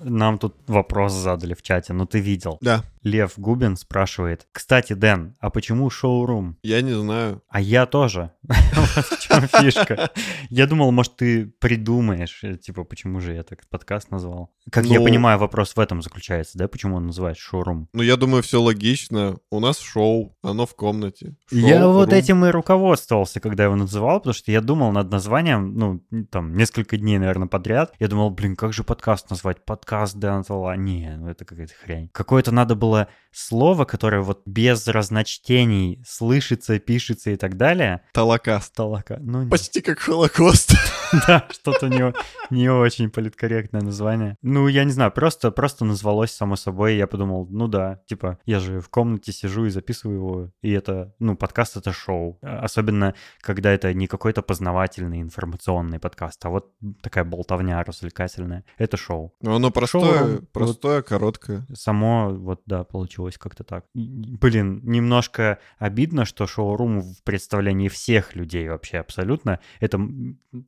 Нам тут вопрос задали в чате, ну ты видел. Да, Лев Губин спрашивает. Кстати, Дэн, а почему шоурум? я не знаю. А я тоже. Вот в чем фишка. Я думал, может, ты придумаешь, э, типа, почему же я так подкаст назвал. Как я Ну- понимаю, вопрос в этом заключается, да? Почему он называется шоурум? Ну, я думаю, все логично. У нас шоу, оно в комнате. Я вот этим и руководствовался, когда его называл, потому что я думал над названием, ну, там, несколько дней, наверное, подряд. Я думал, блин, как же подкаст назвать? Подкаст Дэнтала. Не, ну это какая-то хрень. Какое-то надо было слово, которое вот без разночтений слышится, пишется и так далее. Толокаст. Толока. Ну, не- Почти как Холокост. да, что-то не, не очень политкорректное название. Ну, я не знаю, просто, просто назвалось само собой. Я подумал, ну да, типа, я же в комнате сижу и записываю его, и это, ну, подкаст — это шоу. А- Особенно, когда это не какой-то познавательный, информационный подкаст, а вот такая болтовня развлекательная. Это шоу. Но оно простое, простое, короткое. Само, вот, да, получилось как-то так. Блин, немножко обидно, что шоурум в представлении всех людей вообще абсолютно, это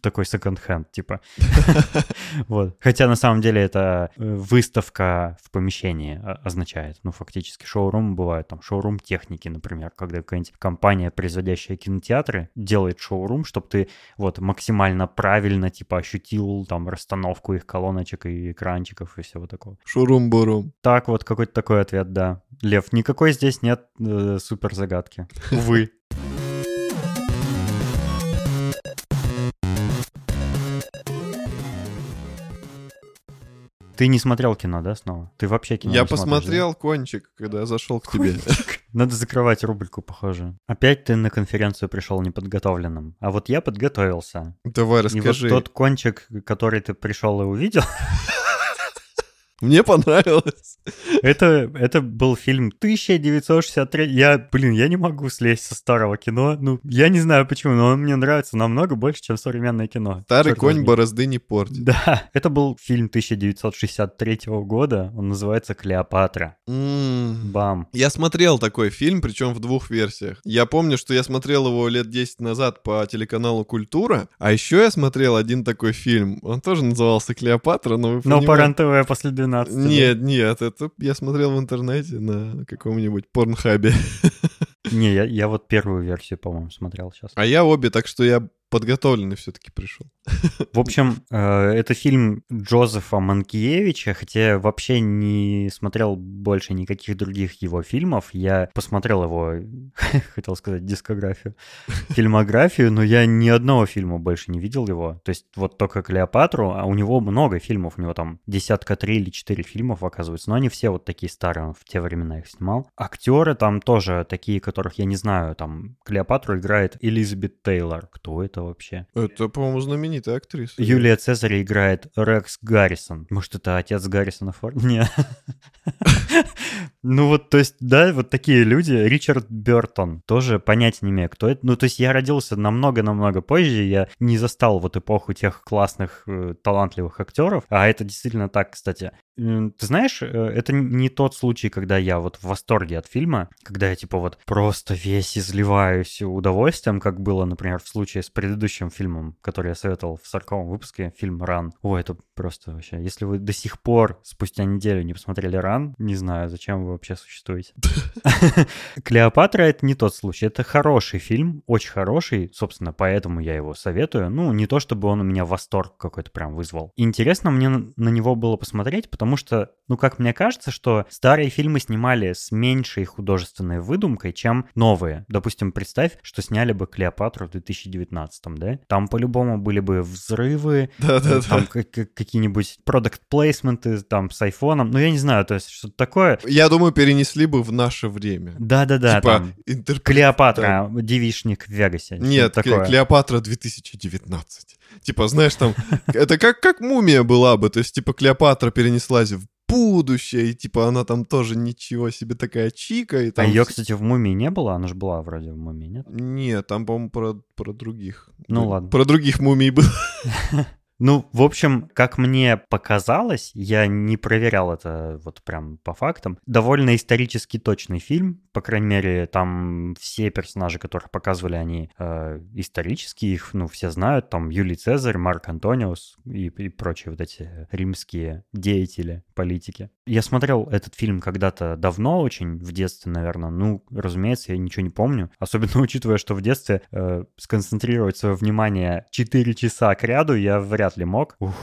такой секонд-хенд, типа. Вот. Хотя на самом деле это э, выставка в помещении о- означает. Ну, фактически шоурум бывает там шоурум техники, например, когда какая-нибудь компания, производящая кинотеатры, делает шоурум, чтобы ты вот максимально правильно типа ощутил там расстановку их колоночек и экранчиков и всего такого. Шурум-бурум. Так вот, какой-то такой ответ, да. Лев, никакой здесь нет э, супер загадки. Увы. Ты не смотрел кино, да, снова? Ты вообще кино Я не смотришь, да? посмотрел кончик, когда я зашел к тебе. Надо закрывать рубрику, похоже. Опять ты на конференцию пришел неподготовленным. А вот я подготовился. Давай, И вот расскажи. тот кончик, который ты пришел и увидел, Мне понравилось. Это, это был фильм 1963. Я, блин, я не могу слезть со старого кино. Ну, я не знаю почему, но он мне нравится намного больше, чем современное кино. Старый Черт конь возьми. борозды не портит. Да, это был фильм 1963 года. Он называется «Клеопатра». М. Бам. Я смотрел такой фильм, причем в двух версиях. Я помню, что я смотрел его лет 10 назад по телеканалу «Культура», а еще я смотрел один такой фильм. Он тоже назывался «Клеопатра», но вы Но по РЕН-ТВ после 12. Да? Нет, нет, это я смотрел в интернете на каком-нибудь порнхабе. Не, я, я вот первую версию, по-моему, смотрел сейчас. А я обе, так что я подготовленный все-таки пришел. В общем, э, это фильм Джозефа Манкиевича, хотя я вообще не смотрел больше никаких других его фильмов. Я посмотрел его, хотел сказать, дискографию, фильмографию, но я ни одного фильма больше не видел его. То есть вот только Клеопатру, а у него много фильмов, у него там десятка три или четыре фильмов, оказывается, но они все вот такие старые, он в те времена их снимал. Актеры там тоже такие, которых я не знаю, там Клеопатру играет Элизабет Тейлор. Кто это вообще? Это, по-моему, знаменитая актриса. Юлия Цезарь играет Рекс Гаррисон. Может, это отец Гаррисона Форда? Нет. Ну вот, то есть, да, вот такие люди. Ричард Бертон. Тоже понять не имею, кто это. Ну, то есть я родился намного-намного позже, я не застал вот эпоху тех классных, э, талантливых актеров. А это действительно так, кстати. Ты знаешь, э, это не тот случай, когда я вот в восторге от фильма, когда я типа вот просто весь изливаюсь удовольствием, как было, например, в случае с предыдущим фильмом, который я советовал в 40 выпуске, фильм «Ран». Ой, это просто вообще... Если вы до сих пор, спустя неделю, не посмотрели «Ран», не знаю, зачем вы вообще существуете. «Клеопатра» — это не тот случай. Это хороший фильм, очень хороший, собственно, поэтому я его советую. Ну, не то чтобы он у меня восторг какой-то прям вызвал. Интересно мне на него было посмотреть, что, ну, как мне кажется, что старые фильмы снимали с меньшей художественной выдумкой, чем новые. Допустим, представь, что сняли бы Клеопатру в 2019, да? Там по-любому были бы взрывы, да, да, там да. какие-нибудь продукт плейсменты там с айфоном, ну, я не знаю, то есть что-то такое. Я думаю, перенесли бы в наше время. Да-да-да, типа, там интерпре- Клеопатра, девишник в Вегасе. Нет, такое. Клеопатра 2019. Типа, знаешь, там, это как, как мумия была бы, то есть, типа, Клеопатра перенеслась в будущее, и, типа, она там тоже ничего себе такая чика. И там... А ее, кстати, в «Мумии» не было? Она же была вроде в «Мумии», нет? Нет, там, по-моему, про, про других. Ну, ладно. Про других мумий было. Ну, в общем, как мне показалось, я не проверял это вот прям по фактам, довольно исторически точный фильм, по крайней мере, там все персонажи, которых показывали, они э, исторические, их, ну, все знают, там Юлий Цезарь, Марк Антониус и, и прочие вот эти римские деятели, политики. Я смотрел этот фильм когда-то давно очень, в детстве, наверное, ну, разумеется, я ничего не помню, особенно учитывая, что в детстве э, сконцентрировать свое внимание 4 часа к ряду я вряд ли мог. Ух.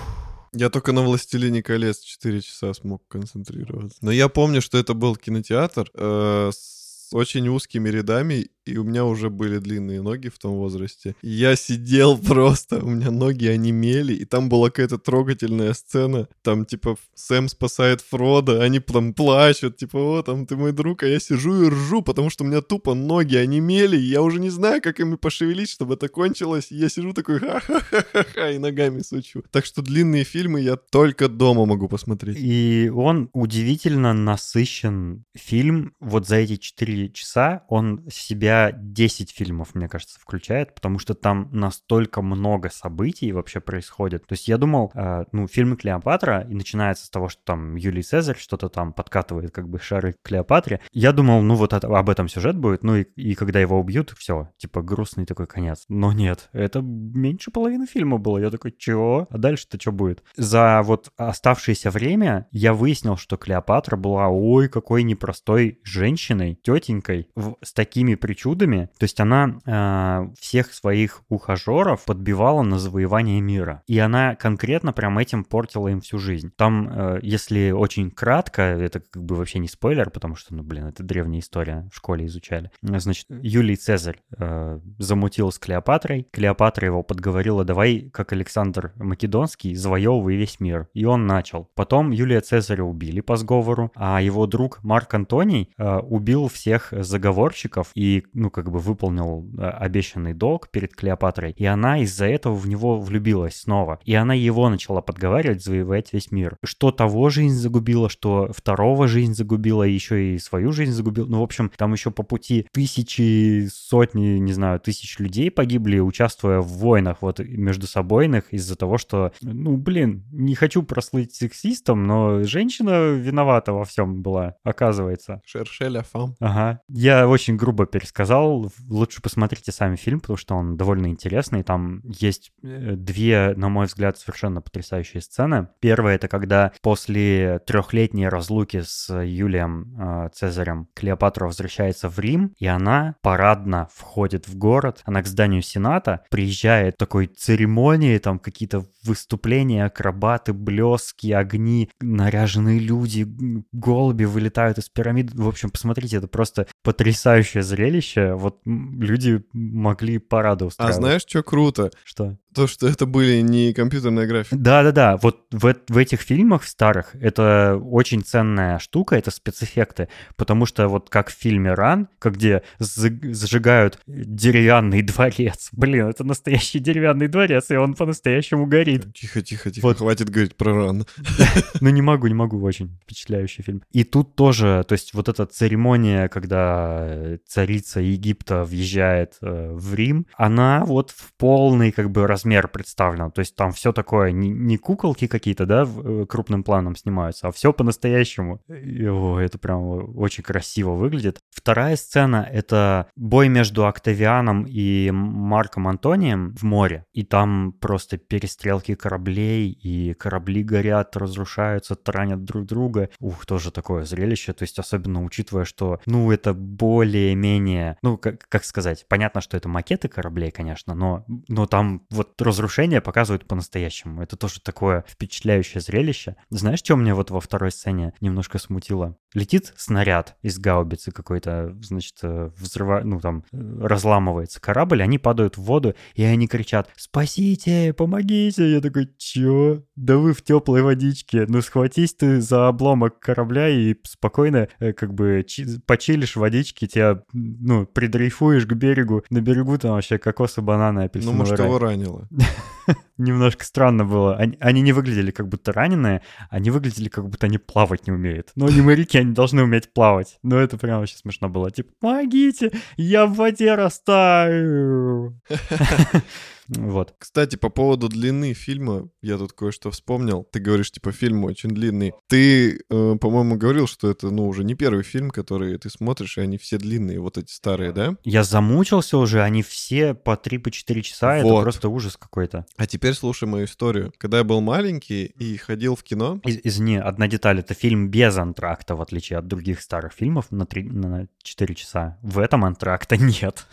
Я только на «Властелине колец» 4 часа смог концентрироваться. Но я помню, что это был кинотеатр э, с очень узкими рядами, и у меня уже были длинные ноги в том возрасте. Я сидел просто, у меня ноги онемели, и там была какая-то трогательная сцена. Там, типа, Сэм спасает Фрода, они там плачут, типа, о, там, ты мой друг, а я сижу и ржу, потому что у меня тупо ноги онемели, и я уже не знаю, как ими пошевелить, чтобы это кончилось. И я сижу такой, ха-ха-ха-ха, и ногами сучу. Так что длинные фильмы я только дома могу посмотреть. И он удивительно насыщен фильм. Вот за эти 4 часа он в себя 10 фильмов, мне кажется, включает, потому что там настолько много событий вообще происходит. То есть я думал, э, ну, фильмы Клеопатра, и начинается с того, что там Юлий Цезарь что-то там подкатывает, как бы шары к Клеопатре. Я думал, ну, вот это, об этом сюжет будет, ну, и, и когда его убьют, все, типа грустный такой конец. Но нет, это меньше половины фильма было. Я такой, чего? А дальше-то что будет? За вот оставшееся время я выяснил, что Клеопатра была, ой, какой непростой женщиной, тетенькой, в, с такими причудами, причудами. То есть она э, всех своих ухажеров подбивала на завоевание мира. И она конкретно прям этим портила им всю жизнь. Там, э, если очень кратко, это как бы вообще не спойлер, потому что, ну, блин, это древняя история, в школе изучали. Значит, Юлий Цезарь э, замутил с Клеопатрой. Клеопатра его подговорила, давай, как Александр Македонский, завоевывай весь мир. И он начал. Потом Юлия Цезаря убили по сговору, а его друг Марк Антоний э, убил всех заговорщиков и ну, как бы выполнил э, обещанный долг перед Клеопатрой, и она из-за этого в него влюбилась снова. И она его начала подговаривать завоевать весь мир. Что того жизнь загубила, что второго жизнь загубила, еще и свою жизнь загубила. Ну, в общем, там еще по пути тысячи, сотни, не знаю, тысяч людей погибли, участвуя в войнах вот между собойных из-за того, что, ну, блин, не хочу прослыть сексистом, но женщина виновата во всем была, оказывается. Шершеля фам. Ага. Я очень грубо пересказал сказал, лучше посмотрите сами фильм, потому что он довольно интересный. Там есть э, две, на мой взгляд, совершенно потрясающие сцены. Первая — это когда после трехлетней разлуки с Юлием э, Цезарем Клеопатра возвращается в Рим, и она парадно входит в город. Она к зданию Сената приезжает такой церемонии, там какие-то выступления, акробаты, блески, огни, наряженные люди, голуби вылетают из пирамид. В общем, посмотрите, это просто потрясающее зрелище вообще вот люди могли парады А знаешь, что круто? Что? То, что это были не компьютерные графики. Да-да-да, вот в, в этих фильмах старых это очень ценная штука, это спецэффекты, потому что вот как в фильме «Ран», где зажигают деревянный дворец, блин, это настоящий деревянный дворец, и он по-настоящему горит. Тихо, тихо, тихо, Вот. хватит говорить про «Ран». Ну не могу, не могу, очень впечатляющий фильм. И тут тоже, то есть вот эта церемония, когда царица Египта въезжает э, в Рим, она вот в полной как бы размере размер представлено. То есть там все такое, не, куколки какие-то, да, э, крупным планом снимаются, а все по-настоящему. Это прям очень красиво выглядит. Вторая сцена — это бой между Октавианом и Марком Антонием в море. И там просто перестрелки кораблей, и корабли горят, разрушаются, таранят друг друга. Ух, тоже такое зрелище. То есть особенно учитывая, что, ну, это более-менее, ну, как, как сказать, понятно, что это макеты кораблей, конечно, но, но там вот разрушения показывают по-настоящему. Это тоже такое впечатляющее зрелище. Знаешь, что мне вот во второй сцене немножко смутило? Летит снаряд из гаубицы какой-то, значит, э, взрыва... ну, там, разламывается корабль, они падают в воду, и они кричат «Спасите! Помогите!» Я такой «Чё? Да вы в теплой водичке! Ну, схватись ты за обломок корабля и спокойно э, как бы почилишь в водичке, тебя, ну, придрейфуешь к берегу. На берегу там вообще кокосы, бананы, апельсины. Ну, может, его ранило. Немножко странно было. Они, они не выглядели как будто раненые, они выглядели как будто они плавать не умеют. Но они моряки, они должны уметь плавать. Но это прям вообще смешно было. Типа, помогите, я в воде растаю. Вот. Кстати, по поводу длины фильма, я тут кое-что вспомнил. Ты говоришь, типа, фильм очень длинный. Ты, э, по-моему, говорил, что это, ну, уже не первый фильм, который ты смотришь, и они все длинные, вот эти старые, да? Я замучился уже, они все по 3-4 по часа, вот. это просто ужас какой-то. А теперь слушай мою историю. Когда я был маленький и ходил в кино... Из извини, одна деталь, это фильм без антракта, в отличие от других старых фильмов на, 3, на 4 часа. В этом антракта нет.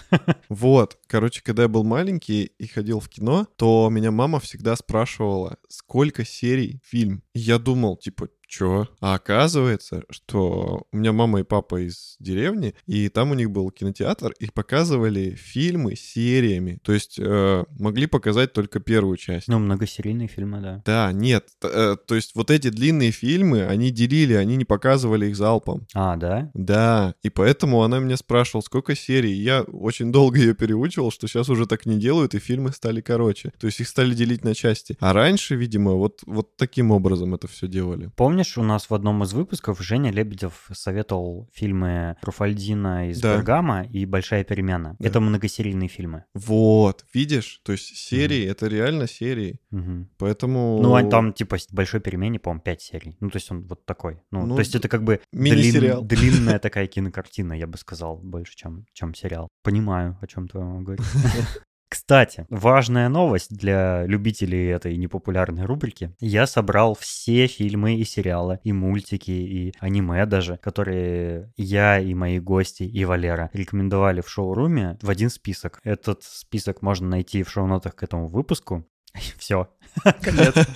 Вот, короче, когда я был маленький и ходил ходил в кино, то меня мама всегда спрашивала, сколько серий фильм. И я думал, типа, Чё? А оказывается, что у меня мама и папа из деревни, и там у них был кинотеатр, их показывали фильмы сериями. То есть э, могли показать только первую часть. Ну, многосерийные фильмы, да. Да, нет. Э, то есть вот эти длинные фильмы, они делили, они не показывали их залпом. А, да? Да. И поэтому она меня спрашивала, сколько серий. Я очень долго ее переучивал, что сейчас уже так не делают, и фильмы стали короче. То есть их стали делить на части. А раньше, видимо, вот, вот таким образом это все делали. Помню, Помнишь, у нас в одном из выпусков Женя Лебедев советовал фильмы Руфальдина из да. Бергама и «Большая перемена». Да. Это многосерийные фильмы. Вот, видишь? То есть серии, угу. это реально серии. Угу. Поэтому... Ну, а там типа «Большой перемене», по-моему, 5 серий. Ну, то есть он вот такой. Ну, ну то есть это как бы длин... длинная такая кинокартина, я бы сказал, больше, чем, чем сериал. Понимаю, о чем ты говоришь. Кстати, важная новость для любителей этой непопулярной рубрики. Я собрал все фильмы и сериалы, и мультики, и аниме даже, которые я и мои гости, и Валера рекомендовали в шоуруме в один список. Этот список можно найти в шоу-нотах к этому выпуску. Все.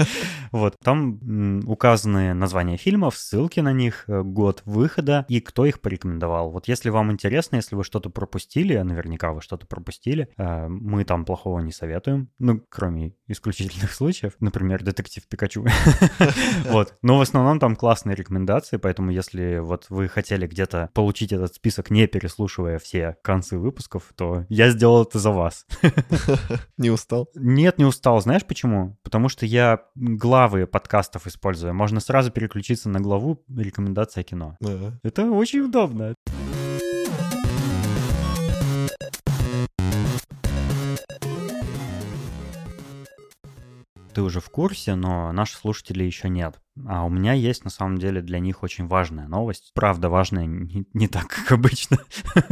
Вот, там указаны названия фильмов, ссылки на них, э, год выхода и кто их порекомендовал. Вот если вам интересно, если вы что-то пропустили, а наверняка вы что-то пропустили, э, мы там плохого не советуем, ну, кроме исключительных случаев, например, детектив Пикачу. Вот, но в основном там классные рекомендации, поэтому если вот вы хотели где-то получить этот список, не переслушивая все концы выпусков, то я сделал это за вас. Не устал? Нет, не устал. Знаешь почему? Потому что я главы подкастов использую. Можно сразу переключиться на главу рекомендация кино. Да. Это очень удобно. Ты уже в курсе, но наши слушатели еще нет. А у меня есть на самом деле для них очень важная новость. Правда, важная не, не так, как обычно.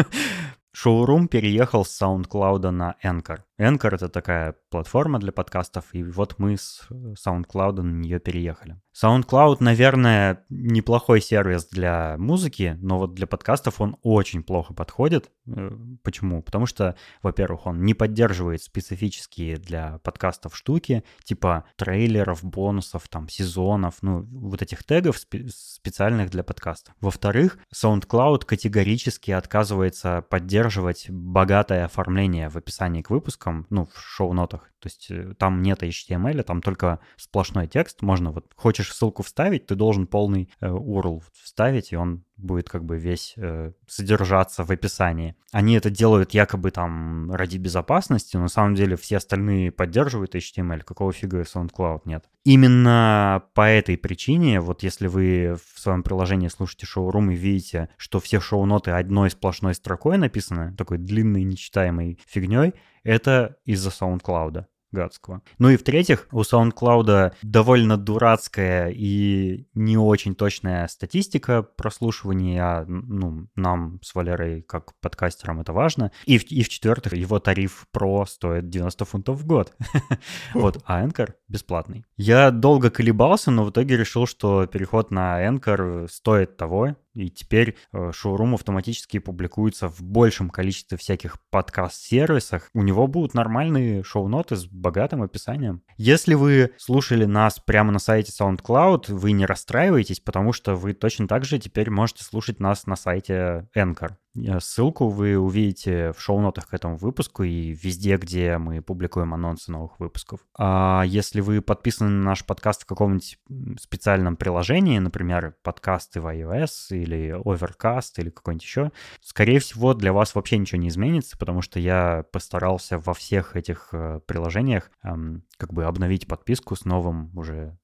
Шоурум переехал с SoundCloud на Anchor. Anchor — это такая платформа для подкастов, и вот мы с SoundCloud на нее переехали. SoundCloud, наверное, неплохой сервис для музыки, но вот для подкастов он очень плохо подходит. Э, почему? Потому что, во-первых, он не поддерживает специфические для подкастов штуки, типа трейлеров, бонусов, там, сезонов, ну, вот этих тегов специальных для подкастов. Во-вторых, SoundCloud категорически отказывается поддерживать богатое оформление в описании к выпускам, ну, в шоу-нотах. То есть э, там нет HTML, там только сплошной текст. Можно вот, хочешь ссылку вставить, ты должен полный э, URL вставить, и он будет как бы весь э, содержаться в описании. Они это делают якобы там ради безопасности, но на самом деле все остальные поддерживают HTML, какого фига SoundCloud нет. Именно по этой причине, вот если вы в своем приложении слушаете шоурум и видите, что все шоу-ноты одной сплошной строкой написаны, такой длинной нечитаемой фигней, это из-за SoundCloud. Гадского. Ну и в-третьих, у SoundCloud довольно дурацкая и не очень точная статистика прослушивания, а ну, нам с Валерой как подкастерам это важно. И, в- и в-четвертых, его тариф Pro стоит 90 фунтов в год. Вот, а Anchor бесплатный. Я долго колебался, но в итоге решил, что переход на Anchor стоит того, и теперь э, шоурум автоматически публикуется в большем количестве всяких подкаст-сервисах. У него будут нормальные шоу-ноты с богатым описанием. Если вы слушали нас прямо на сайте SoundCloud, вы не расстраивайтесь, потому что вы точно так же теперь можете слушать нас на сайте Anchor. Ссылку вы увидите в шоу-нотах к этому выпуску и везде, где мы публикуем анонсы новых выпусков. А если вы подписаны на наш подкаст в каком-нибудь специальном приложении, например, подкасты в iOS или Overcast или какой-нибудь еще, скорее всего, для вас вообще ничего не изменится, потому что я постарался во всех этих э, приложениях эм, как бы обновить подписку с новым уже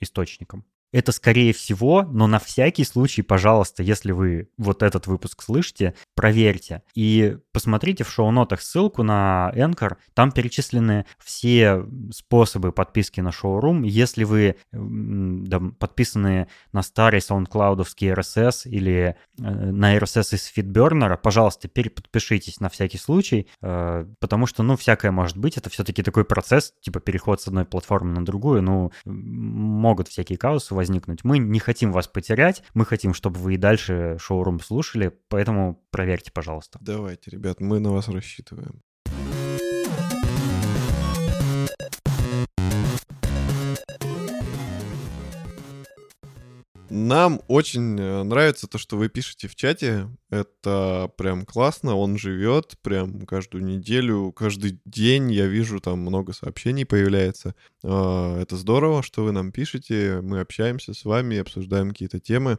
источником. Это скорее всего, но на всякий случай, пожалуйста, если вы вот этот выпуск слышите, проверьте. И посмотрите в шоу-нотах ссылку на Anchor. Там перечислены все способы подписки на шоурум. Если вы да, подписаны на старый SoundCloudовский RSS или э, на RSS из Feedburner, пожалуйста, переподпишитесь на всякий случай, э, потому что, ну, всякое может быть. Это все-таки такой процесс, типа переход с одной платформы на другую. Ну, могут всякие казусы возникнуть. Мы не хотим вас потерять, мы хотим, чтобы вы и дальше шоурум слушали, поэтому проверьте, пожалуйста. Давайте, ребят, мы на вас рассчитываем. Нам очень э, нравится то, что вы пишете в чате. Это прям классно, он живет прям каждую неделю, каждый день я вижу, там много сообщений появляется. А, Это здорово, что вы нам пишете, мы общаемся с вами, обсуждаем какие-то темы.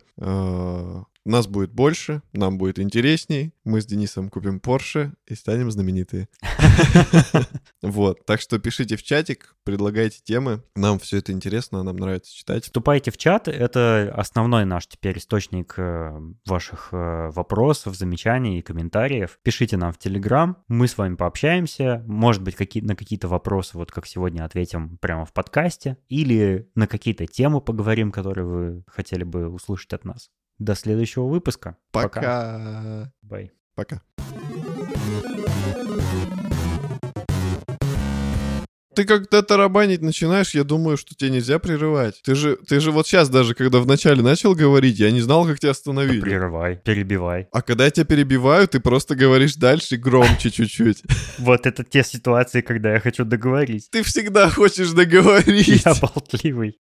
А, Нас будет больше, нам будет интересней. Мы с Денисом купим Porsche и станем знаменитые. Вот, так что пишите в чатик, предлагайте темы. Нам все это интересно, нам нравится читать. Вступайте в чат, это основной наш теперь источник э, ваших э, вопросов, замечаний и комментариев. Пишите нам в Телеграм, мы с вами пообщаемся, может быть, какие, на какие-то вопросы, вот как сегодня, ответим прямо в подкасте, или на какие-то темы поговорим, которые вы хотели бы услышать от нас. До следующего выпуска. Пока. Бай. Пока. Ты когда тарабанить начинаешь, я думаю, что тебе нельзя прерывать. Ты же, ты же вот сейчас даже, когда вначале начал говорить, я не знал, как тебя остановить. Прерывай, перебивай. А когда я тебя перебиваю, ты просто говоришь дальше громче чуть-чуть. Вот это те ситуации, когда я хочу договорить. Ты всегда хочешь договорить. Я болтливый.